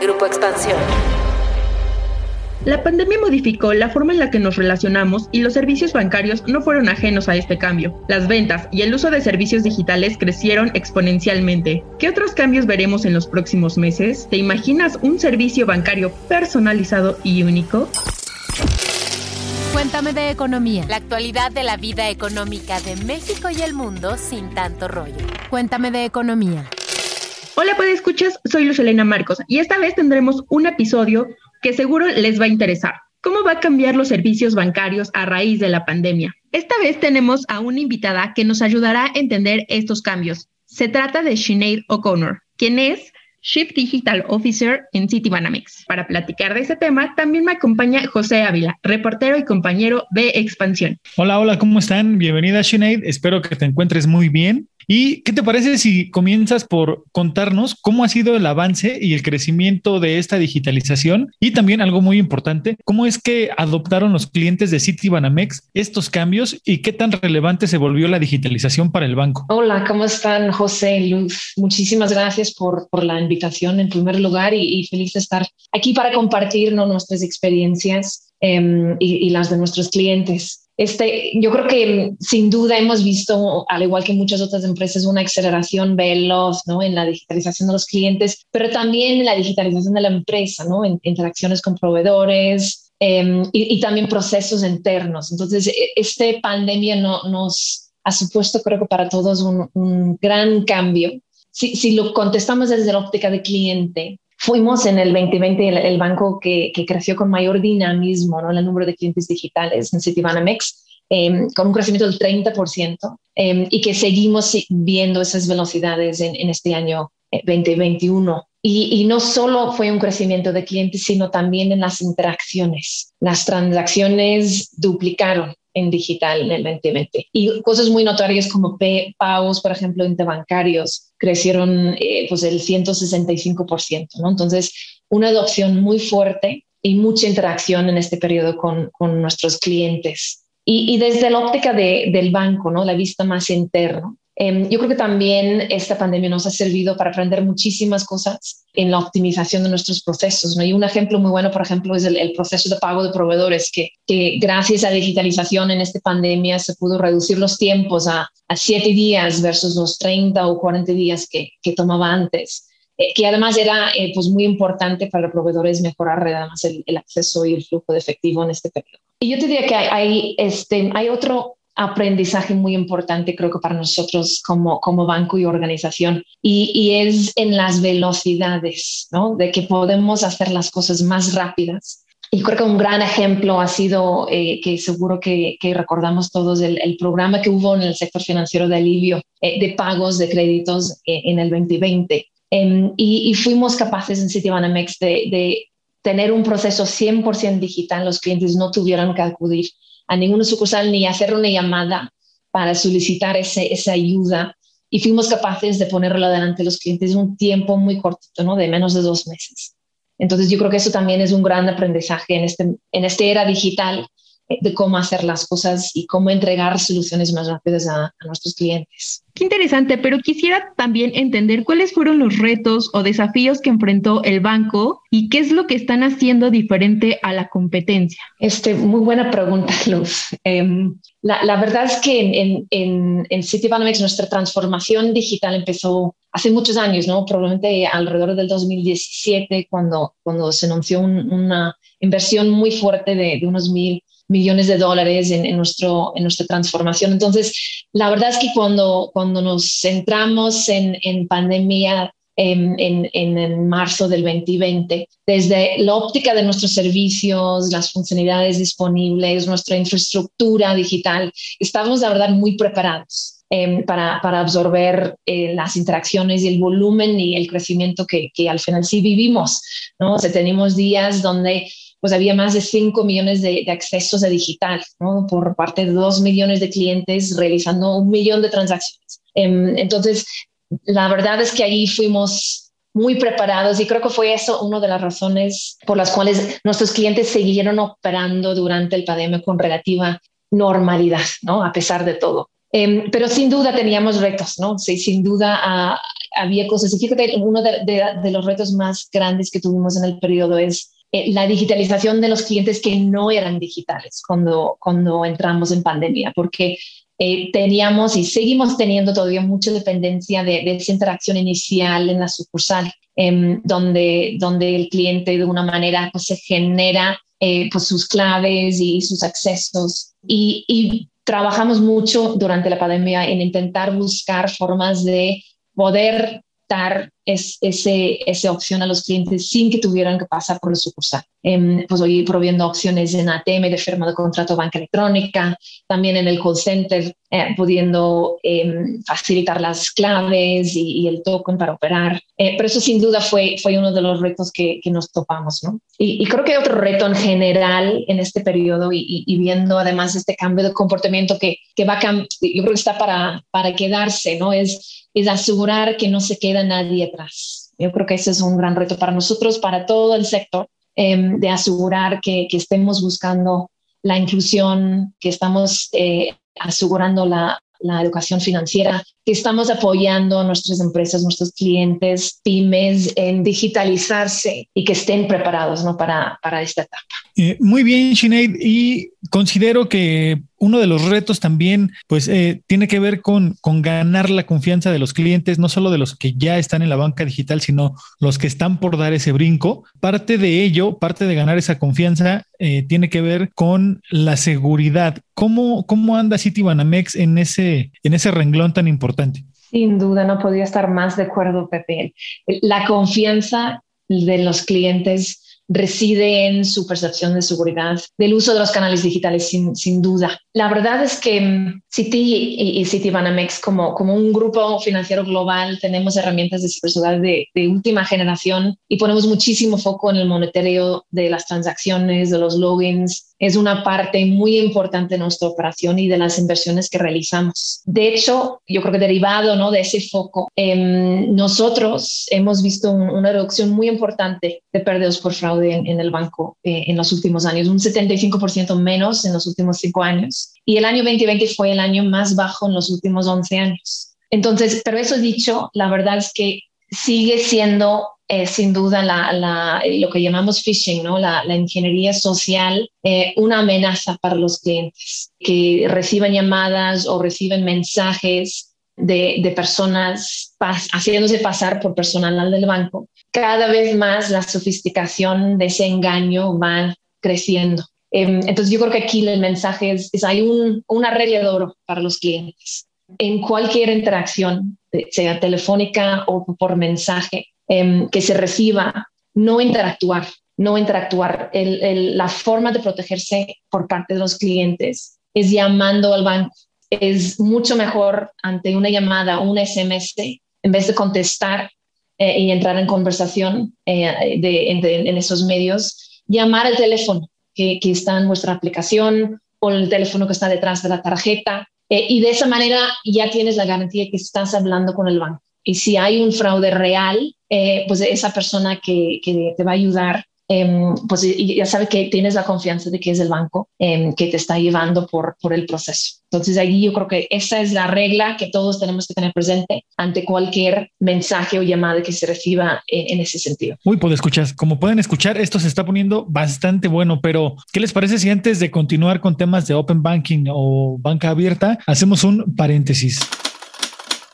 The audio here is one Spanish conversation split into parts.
Grupo Expansión. La pandemia modificó la forma en la que nos relacionamos y los servicios bancarios no fueron ajenos a este cambio. Las ventas y el uso de servicios digitales crecieron exponencialmente. ¿Qué otros cambios veremos en los próximos meses? ¿Te imaginas un servicio bancario personalizado y único? Cuéntame de economía. La actualidad de la vida económica de México y el mundo sin tanto rollo. Cuéntame de economía. Hola, pues escuchas, soy Luz Elena Marcos y esta vez tendremos un episodio que seguro les va a interesar. ¿Cómo va a cambiar los servicios bancarios a raíz de la pandemia? Esta vez tenemos a una invitada que nos ayudará a entender estos cambios. Se trata de Sinead O'Connor, quien es Chief Digital Officer en Citibanamex. Para platicar de ese tema, también me acompaña José Ávila, reportero y compañero de Expansión. Hola, hola, ¿cómo están? Bienvenida, Sinead. Espero que te encuentres muy bien. ¿Y qué te parece si comienzas por contarnos cómo ha sido el avance y el crecimiento de esta digitalización? Y también algo muy importante, ¿cómo es que adoptaron los clientes de Citibanamex estos cambios y qué tan relevante se volvió la digitalización para el banco? Hola, ¿cómo están José y Luz? Muchísimas gracias por, por la invitación en primer lugar y, feliz de estar aquí para compartir nuestras experiencias em, y, y las de nuestros clientes. Este, yo creo que sin duda hemos visto, al igual que muchas otras empresas, una aceleración veloz ¿no? en la digitalización de los clientes, pero también en la digitalización de la empresa, ¿no? en interacciones con proveedores em, y, también procesos internos. Entonces, e, este pandemia no, nos ha supuesto, creo que para todos, un, un gran cambio. Si, si, lo contestamos desde la óptica de cliente, Fuimos en el 2020 el, banco que, creció con mayor dinamismo, ¿no? El número de clientes digitales en Citibanamex, eh, con un crecimiento del 30%, em, y que seguimos viendo esas velocidades en, este año 2021. Eh, y, y, no solo fue un crecimiento de clientes, sino también en las interacciones. Las transacciones duplicaron en digital en el 2020. Y cosas muy notorias como pagos, por ejemplo, interbancarios, crecieron eh, pues el 165%, ¿no? Entonces, una adopción muy fuerte y mucha interacción en este periodo con, con nuestros clientes. Y, y, desde la óptica de, del banco, ¿no? La vista más interna, Em, yo creo que también esta pandemia nos ha servido para aprender muchísimas cosas en la optimización de nuestros procesos. ¿no? Y un ejemplo muy bueno, por ejemplo, es el, proceso de pago de proveedores, que, que, gracias a digitalización en esta pandemia se pudo reducir los tiempos a, a días versus los 30 o 40 días que, que tomaba antes. Eh, que además era eh, pues muy importante para los proveedores mejorar además el, el, acceso y el flujo de efectivo en este periodo. Y yo te diría que hay, hay, este, hay otro aprendizaje muy importante, creo que para nosotros como, como banco y organización, y, es en las velocidades, ¿no? De que podemos hacer las cosas más rápidas. Y creo que un gran ejemplo ha sido, eh, que seguro que, recordamos todos, el, programa que hubo en el sector financiero de alivio eh, de pagos de créditos eh, en el 2020. Em, y, y, fuimos capaces en Citibanamex de, de tener un proceso 100% digital, los clientes no tuvieron que acudir a ninguna sucursal ni hacer una llamada para solicitar ese, esa ayuda y fuimos capaces de ponerlo adelante a los clientes en un tiempo muy cortito, ¿no? de menos de dos meses. Entonces yo creo que eso también es un gran aprendizaje en este, en esta era digital de cómo hacer las cosas y cómo entregar soluciones más rápidas a, nuestros clientes. Qué interesante, pero quisiera también entender cuáles fueron los retos o desafíos que enfrentó el banco y qué es lo que están haciendo diferente a la competencia. Este, muy buena pregunta, Luz. Em, la, la, verdad es que en, en, en Citibanamex nuestra transformación digital empezó hace muchos años, ¿no? Probablemente alrededor del 2017, cuando, cuando se anunció una inversión muy fuerte de, de unos mil millones de dólares en, nuestro, en nuestra transformación. Entonces, la verdad es que cuando, cuando nos centramos en, en pandemia, en, en, marzo del 2020. Desde la óptica de nuestros servicios, las funcionalidades disponibles, nuestra infraestructura digital, estamos, la verdad, muy preparados. Em, para, para, absorber eh, las interacciones y el volumen y el crecimiento que, que al final sí vivimos. ¿no? O tenemos días donde pues había más de 5 millones de, accesos a digital, ¿no? Por parte de 2 millones de clientes realizando un millón de transacciones. Em, entonces, la verdad es que ahí fuimos muy preparados y creo que fue eso una de las razones por las cuales nuestros clientes siguieron operando durante el pandemia con relativa normalidad, ¿no? A pesar de todo. Em, pero sin duda teníamos retos, ¿no? Sí, sin duda ah, había cosas. Y fíjate, uno de, de, los retos más grandes que tuvimos en el periodo es eh, la digitalización de los clientes que no eran digitales cuando, cuando entramos en pandemia, porque eh, teníamos y seguimos teniendo todavía mucha dependencia de, esa interacción inicial en la sucursal, em, donde, donde el cliente de una manera pues, se genera eh, pues, sus claves y sus accesos. Y, y trabajamos mucho durante la pandemia en intentar buscar formas de poder dar es, ese, esa opción a los clientes sin que tuvieran que pasar por el sucursal. Eh, pues hoy proviendo opciones en ATM de firma de contrato banca electrónica, también en el call center, eh, pudiendo em, facilitar las claves y, el token para operar. Eh, pero eso sin duda fue, fue uno de los retos que, que nos topamos. ¿no? Y, creo que otro reto en general en este periodo y, y, viendo además este cambio de comportamiento que, que va a yo creo que está para, para quedarse, ¿no? Es es asegurar que no se queda nadie atrás. Yo creo que ese es un gran reto para nosotros, para todo el sector, em, de asegurar que, estemos buscando la inclusión, que estamos eh, asegurando la, la educación financiera, que estamos apoyando a nuestras empresas, nuestros clientes, pymes en digitalizarse y que estén preparados ¿no? para, para esta etapa. Muy bien, Sinead, y considero que uno de los retos también, pues, eh, tiene que ver con, con ganar la confianza de los clientes, no solo de los que ya están en la banca digital, sino los que están por dar ese brinco. Parte de ello, parte de ganar esa confianza, eh, tiene que ver con la seguridad. ¿Cómo, cómo anda Citibanamex en ese, en ese renglón tan importante? Sin duda, no podía estar más de acuerdo, Pepe. La confianza de los clientes reside en su percepción de seguridad, del uso de los canales digitales, sin, sin duda. La verdad es que mm, Citi y, Citibanamex, como, como un grupo financiero global, tenemos herramientas de ciberseguridad de, de última generación y ponemos muchísimo foco en el monitoreo de las transacciones, de los logins, es una parte muy importante de nuestra operación y de las inversiones que realizamos. De hecho, yo creo que derivado ¿no? de ese foco, em, nosotros hemos visto una reducción muy importante de pérdidas por fraude en, el banco eh, en los últimos años, un 75% menos en los últimos cinco años. Y el año 2020 fue el año más bajo en los últimos 11 años. Entonces, pero eso dicho, la verdad es que sigue siendo eh, sin duda lo que llamamos phishing, ¿no? la, ingeniería social, eh, una amenaza para los clientes que reciban llamadas o reciben mensajes de, personas haciéndose pasar por personal del banco. Cada vez más la sofisticación de ese engaño va creciendo. Em, entonces yo creo que aquí el mensaje es, hay un, una para los clientes. En cualquier interacción, sea telefónica o por mensaje, Em, que se reciba, no interactuar, no interactuar. la forma de protegerse por parte de los clientes es llamando al banco. Es mucho mejor ante una llamada un SMS, en vez de contestar eh, y entrar en conversación eh, en, esos medios, llamar al teléfono que, está en vuestra aplicación o el teléfono que está detrás de la tarjeta. Eh, y de esa manera ya tienes la garantía que estás hablando con el banco. Y si hay un fraude real, eh, pues esa persona que, que, te va a ayudar, em, pues ya sabe que tienes la confianza de que es el banco em, que te está llevando por, por el proceso. Entonces ahí yo creo que esa es la regla que todos tenemos que tener presente ante cualquier mensaje o llamada que se reciba en, en ese sentido. Uy, pues escuchar, como pueden escuchar, esto se está poniendo bastante bueno, pero ¿qué les parece si antes de continuar con temas de Open Banking o banca abierta, hacemos un paréntesis?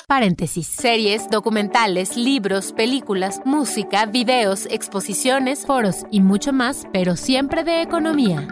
Paréntesis. Series, documentales, libros, películas, música, videos, exposiciones, foros y mucho más, pero siempre de economía.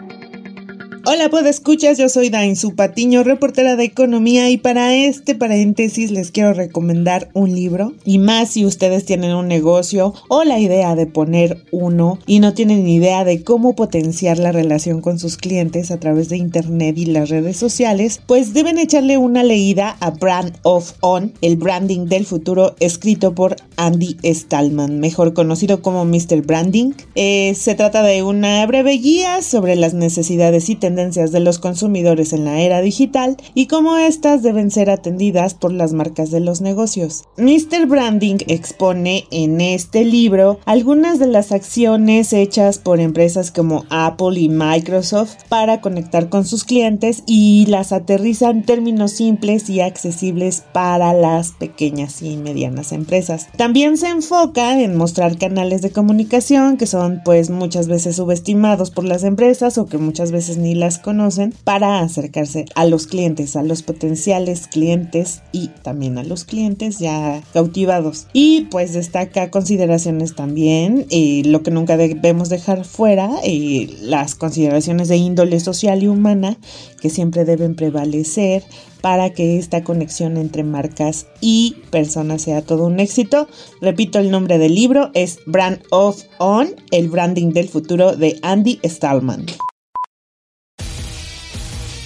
Hola, pues escuchas, yo soy Dainzu Patiño, reportera de economía y para este paréntesis les quiero recomendar un libro y más si ustedes tienen un negocio o la idea de poner uno y no tienen idea de cómo potenciar la relación con sus clientes a través de internet y las redes sociales, pues deben echarle una leída a Brand of On, el branding del futuro, escrito por Andy Stallman, mejor conocido como Mr. Branding. Eh, se trata de una breve guía sobre las necesidades y tendencias de los consumidores en la era digital y cómo éstas deben ser atendidas por las marcas de los negocios. Mr. Branding expone en este libro algunas de las acciones hechas por empresas como Apple y Microsoft para conectar con sus clientes y las aterriza en términos simples y accesibles para las pequeñas y medianas empresas. También se enfoca en mostrar canales de comunicación que son pues muchas veces subestimados por las empresas o que muchas veces ni las conocen para acercarse a los clientes, a los potenciales clientes y también a los clientes ya cautivados. Y pues destaca consideraciones también, eh, lo que nunca debemos dejar fuera, eh, las consideraciones de índole social y humana que siempre deben prevalecer para que esta conexión entre marcas y personas sea todo un éxito. Repito, el nombre del libro es Brand of On, el branding del futuro de Andy Stallman.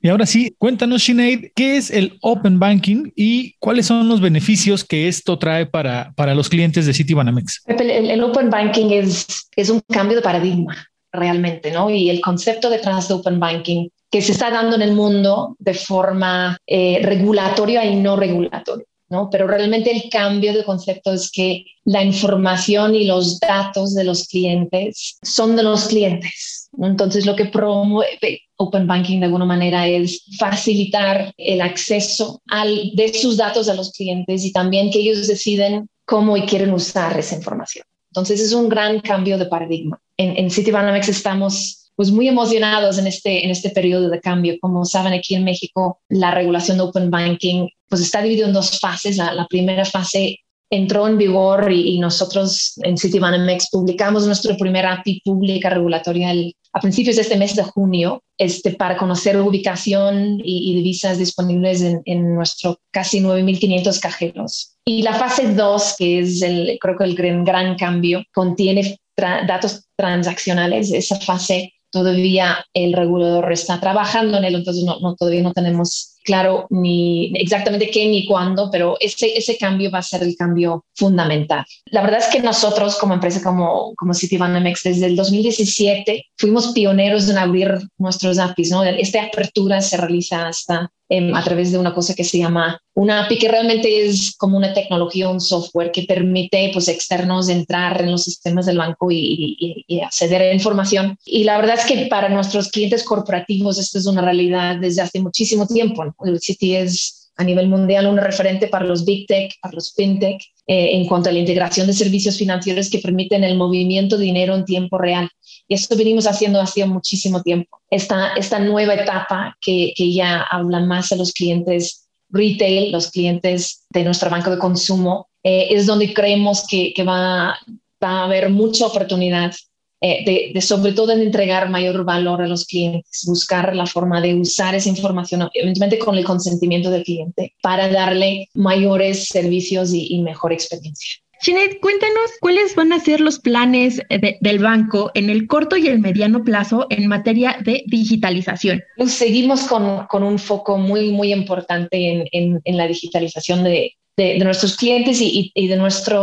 Y ahora sí, cuéntanos, Sinead, ¿qué es el Open Banking y cuáles son los beneficios que esto trae para, para los clientes de Citibanamex? El, el, Open Banking es, es un cambio de paradigma realmente, ¿no? Y el concepto detrás de Open Banking que se está dando en el mundo de forma eh, regulatoria y no regulatoria. ¿No? Pero realmente el cambio de concepto es que la información y los datos de los clientes son de los clientes. Entonces, lo que promueve Open Banking de alguna manera es facilitar el acceso de sus datos a los clientes y también que ellos deciden cómo y quieren usar esa información. Entonces, es un gran cambio de paradigma. En, en Citibanamex estamos pues muy emocionados en este, en este periodo de cambio. Como saben, aquí en México la regulación de Open Banking pues está dividido en dos fases. La, primera fase entró en vigor y, nosotros en Citibanamex publicamos nuestra primera API pública regulatoria a principios de este mes de junio este, para conocer ubicación y, divisas disponibles en, en nuestro casi 9.500 cajeros. Y la fase 2, que es el, creo que el gran, gran cambio, contiene datos transaccionales. Esa fase todavía el regulador está trabajando en él, entonces no, no, todavía no tenemos claro ni exactamente qué ni cuándo, pero ese, ese cambio va a ser el cambio fundamental. La verdad es que nosotros como empresa, como, como Citibanamex, desde el 2017 fuimos pioneros en abrir nuestros APIs, ¿no? Esta apertura se realiza hasta em, a través de una cosa que se llama una API, que realmente es como una tecnología, un software que permite pues externos entrar en los sistemas del banco y, y acceder a información. Y la verdad es que para nuestros clientes corporativos esto es una realidad desde hace muchísimo tiempo. El City es a nivel mundial un referente para los big tech, para los fintech, eh, en cuanto a la integración de servicios financieros que permiten el movimiento de dinero en tiempo real. Y esto venimos haciendo hace muchísimo tiempo. Esta, esta nueva etapa que, que ya habla más a los clientes retail, los clientes de nuestro banco de consumo, eh, es donde creemos que, que va, va a haber mucha oportunidad eh, de, sobre todo en entregar mayor valor a los clientes, buscar la forma de usar esa información, evidentemente con el consentimiento del cliente, para darle mayores servicios y, mejor experiencia. Sinead, cuéntanos cuáles van a ser los planes del banco en el corto y el mediano plazo en materia de digitalización. Pues seguimos con, con un foco muy, muy importante en, en, la digitalización de, de, nuestros clientes y, y de nuestra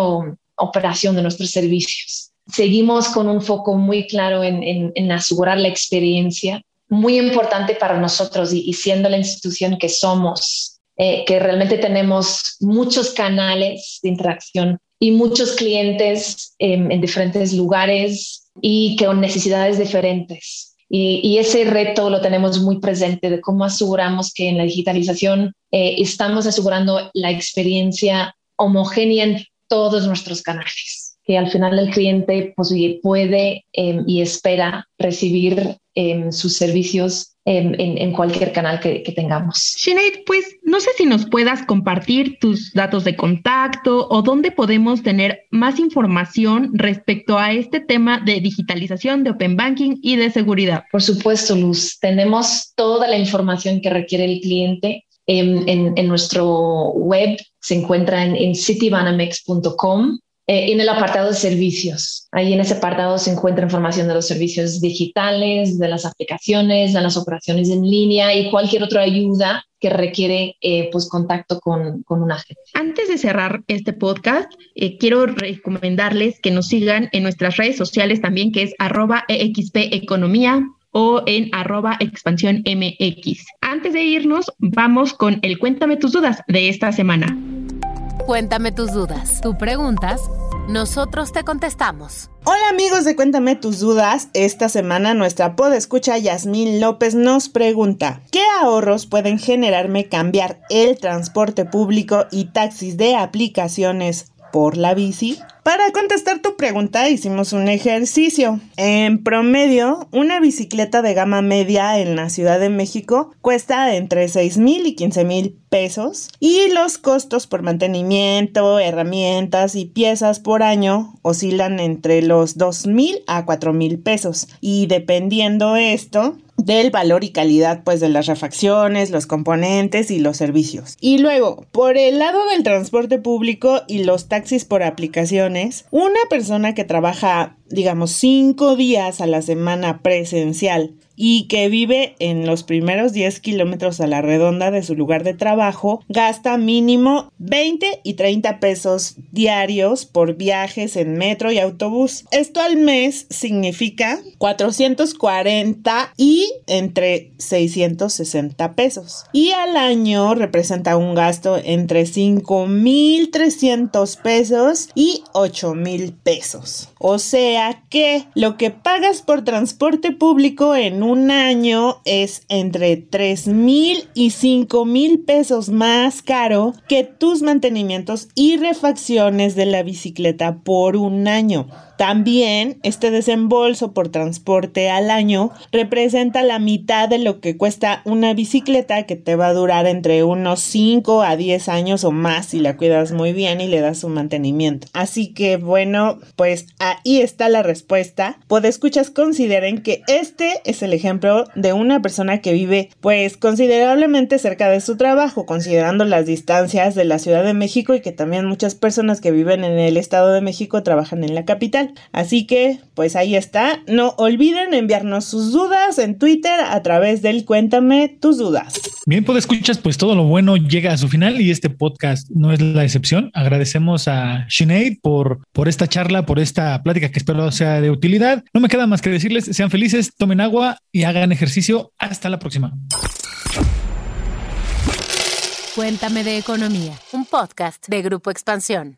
operación, de nuestros servicios seguimos con un foco muy claro en, asegurar la experiencia, muy importante para nosotros y, siendo la institución que somos, eh, que realmente tenemos muchos canales de interacción y muchos clientes en diferentes lugares y con necesidades diferentes. Y, ese reto lo tenemos muy presente de cómo aseguramos que en la digitalización eh, estamos asegurando la experiencia homogénea en todos nuestros canales, que al final el cliente pues, puede em, y espera recibir em, sus servicios en, cualquier canal que, tengamos. Sinead, pues no sé si nos puedas compartir tus datos de contacto o dónde podemos tener más información respecto a este tema de digitalización, de open banking y de seguridad. Por supuesto, Luz. Tenemos toda la información que requiere el cliente en, nuestro web. Se encuentra en, en citibanamex.com eh, en el apartado de servicios. Ahí en ese apartado se encuentra información de los servicios digitales, de las aplicaciones, de las operaciones en línea y cualquier otra ayuda que requiere eh, pues contacto con, con un agente. Antes de cerrar este podcast, eh, quiero recomendarles que nos sigan en nuestras redes sociales también, que es arroba o en arroba expansión MX. Antes de irnos, vamos con el Cuéntame tus dudas de esta semana. Cuéntame tus dudas. Tú preguntas, nosotros te contestamos. Hola amigos de Cuéntame tus dudas. Esta semana nuestra podescucha Yasmín López nos pregunta: ¿Qué ahorros pueden generarme cambiar el transporte público y taxis de aplicaciones por la bici? Para contestar tu pregunta hicimos un ejercicio. En promedio, una bicicleta de gama media en la Ciudad de México cuesta entre 6 mil y 15 mil pesos y los costos por mantenimiento, herramientas y piezas por año oscilan entre los 2 mil a 4 mil pesos y dependiendo esto, del valor y calidad pues de las refacciones, los componentes y los servicios. Y luego, por el lado del transporte público y los taxis por aplicaciones, una persona que trabaja digamos cinco días a la semana presencial y que vive en los primeros 10 kilómetros a la redonda de su lugar de trabajo, gasta mínimo 20 y 30 pesos diarios por viajes en metro y autobús. Esto al mes significa 440 y entre 660 pesos. Y al año representa un gasto entre 5.300 pesos y 8.000 pesos. O sea que lo que pagas por transporte público en un año es entre 3 mil y 5 mil pesos más caro que tus mantenimientos y refacciones de la bicicleta por un año. También este desembolso por transporte al año representa la mitad de lo que cuesta una bicicleta que te va a durar entre unos 5 a 10 años o más si la cuidas muy bien y le das su mantenimiento. Así que bueno, pues ahí está la respuesta. escuchas consideren que este es el ejemplo de una persona que vive pues considerablemente cerca de su trabajo, considerando las distancias de la Ciudad de México y que también muchas personas que viven en el Estado de México trabajan en la capital. Así que, pues ahí está. No olviden enviarnos sus dudas en Twitter a través del Cuéntame tus dudas. Bien, pues escuchas, pues todo lo bueno llega a su final y este podcast no es la excepción. Agradecemos a Sinead por, por esta charla, por esta plática que espero sea de utilidad. No me queda más que decirles, sean felices, tomen agua y hagan ejercicio. Hasta la próxima. Cuéntame de Economía, un podcast de Grupo Expansión.